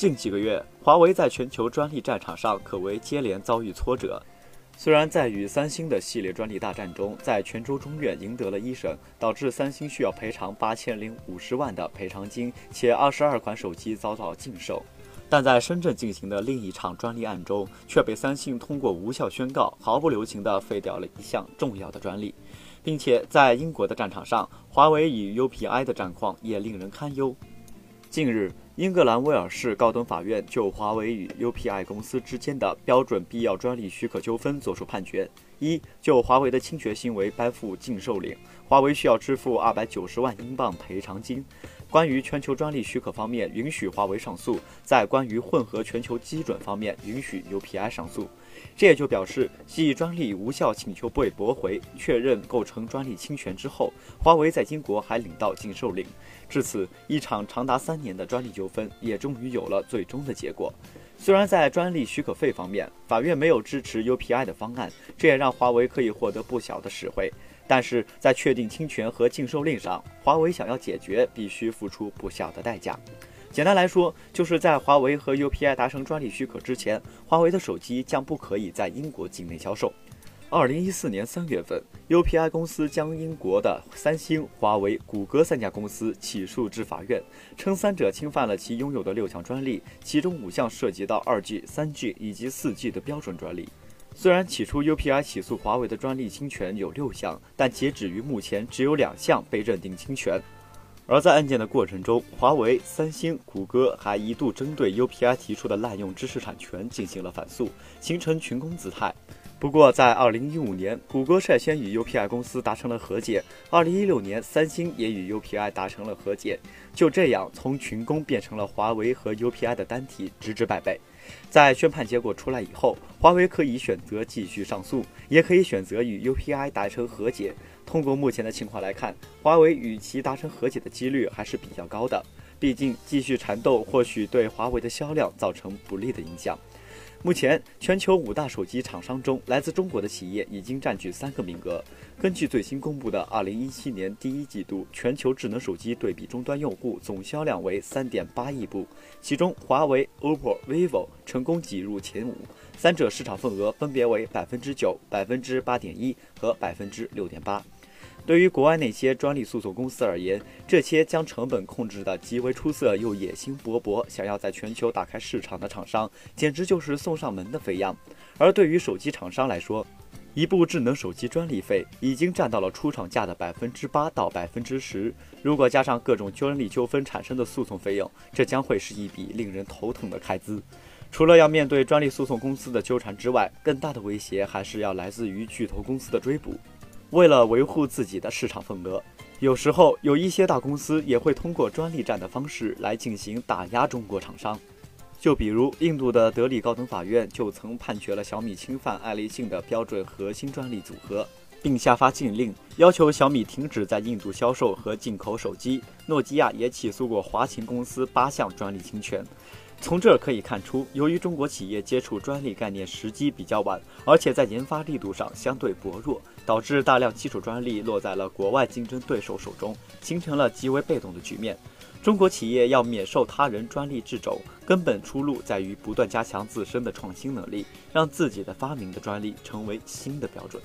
近几个月，华为在全球专利战场上可谓接连遭遇挫折。虽然在与三星的系列专利大战中，在泉州中院赢得了一审，导致三星需要赔偿八千零五十万的赔偿金，且二十二款手机遭到禁售，但在深圳进行的另一场专利案中，却被三星通过无效宣告，毫不留情地废掉了一项重要的专利，并且在英国的战场上，华为与 UPI 的战况也令人堪忧。近日。英格兰威尔士高等法院就华为与 UPI 公司之间的标准必要专利许可纠纷作出判决：一、就华为的侵权行为颁布禁售令，华为需要支付二百九十万英镑赔偿金；关于全球专利许可方面，允许华为上诉；在关于混合全球基准方面，允许 UPI 上诉。这也就表示，系专利无效请求被驳回，确认构成专利侵权之后，华为在英国还领到禁售令。至此，一场长达三年的专利纠纷也终于有了最终的结果。虽然在专利许可费方面，法院没有支持 UPI 的方案，这也让华为可以获得不小的实惠。但是在确定侵权和禁售令上，华为想要解决，必须付出不小的代价。简单来说，就是在华为和 UPI 达成专利许可之前，华为的手机将不可以在英国境内销售。二零一四年三月份，UPI 公司将英国的三星、华为、谷歌三家公司起诉至法院，称三者侵犯了其拥有的六项专利，其中五项涉及到二 G、三 G 以及四 G 的标准专利。虽然起初 UPI 起诉华为的专利侵权有六项，但截止于目前，只有两项被认定侵权。而在案件的过程中，华为、三星、谷歌还一度针对 UPI 提出的滥用知识产权进行了反诉，形成群攻姿态。不过，在2015年，谷歌率先与 UPI 公司达成了和解；2016年，三星也与 UPI 达成了和解。就这样，从群攻变成了华为和 UPI 的单体，直至败北。在宣判结果出来以后，华为可以选择继续上诉，也可以选择与 UPI 达成和解。通过目前的情况来看，华为与其达成和解的几率还是比较高的。毕竟继续缠斗或许对华为的销量造成不利的影响。目前，全球五大手机厂商中，来自中国的企业已经占据三个名额。根据最新公布的2017年第一季度全球智能手机对比终端用户总销量为3.8亿部，其中华为、OPPO、vivo 成功挤入前五，三者市场份额分别为百分之九、百分之八点一和百分之六点八。对于国外那些专利诉讼公司而言，这些将成本控制的极为出色又野心勃勃、想要在全球打开市场的厂商，简直就是送上门的肥羊。而对于手机厂商来说，一部智能手机专利费已经占到了出厂价的百分之八到百分之十，如果加上各种专利纠纷产生的诉讼费用，这将会是一笔令人头疼的开支。除了要面对专利诉讼公司的纠缠之外，更大的威胁还是要来自于巨头公司的追捕。为了维护自己的市场份额，有时候有一些大公司也会通过专利战的方式来进行打压中国厂商。就比如印度的德里高等法院就曾判决了小米侵犯爱立信的标准核心专利组合，并下发禁令，要求小米停止在印度销售和进口手机。诺基亚也起诉过华擎公司八项专利侵权。从这可以看出，由于中国企业接触专利概念时机比较晚，而且在研发力度上相对薄弱，导致大量基础专利落在了国外竞争对手手中，形成了极为被动的局面。中国企业要免受他人专利掣肘，根本出路在于不断加强自身的创新能力，让自己的发明的专利成为新的标准。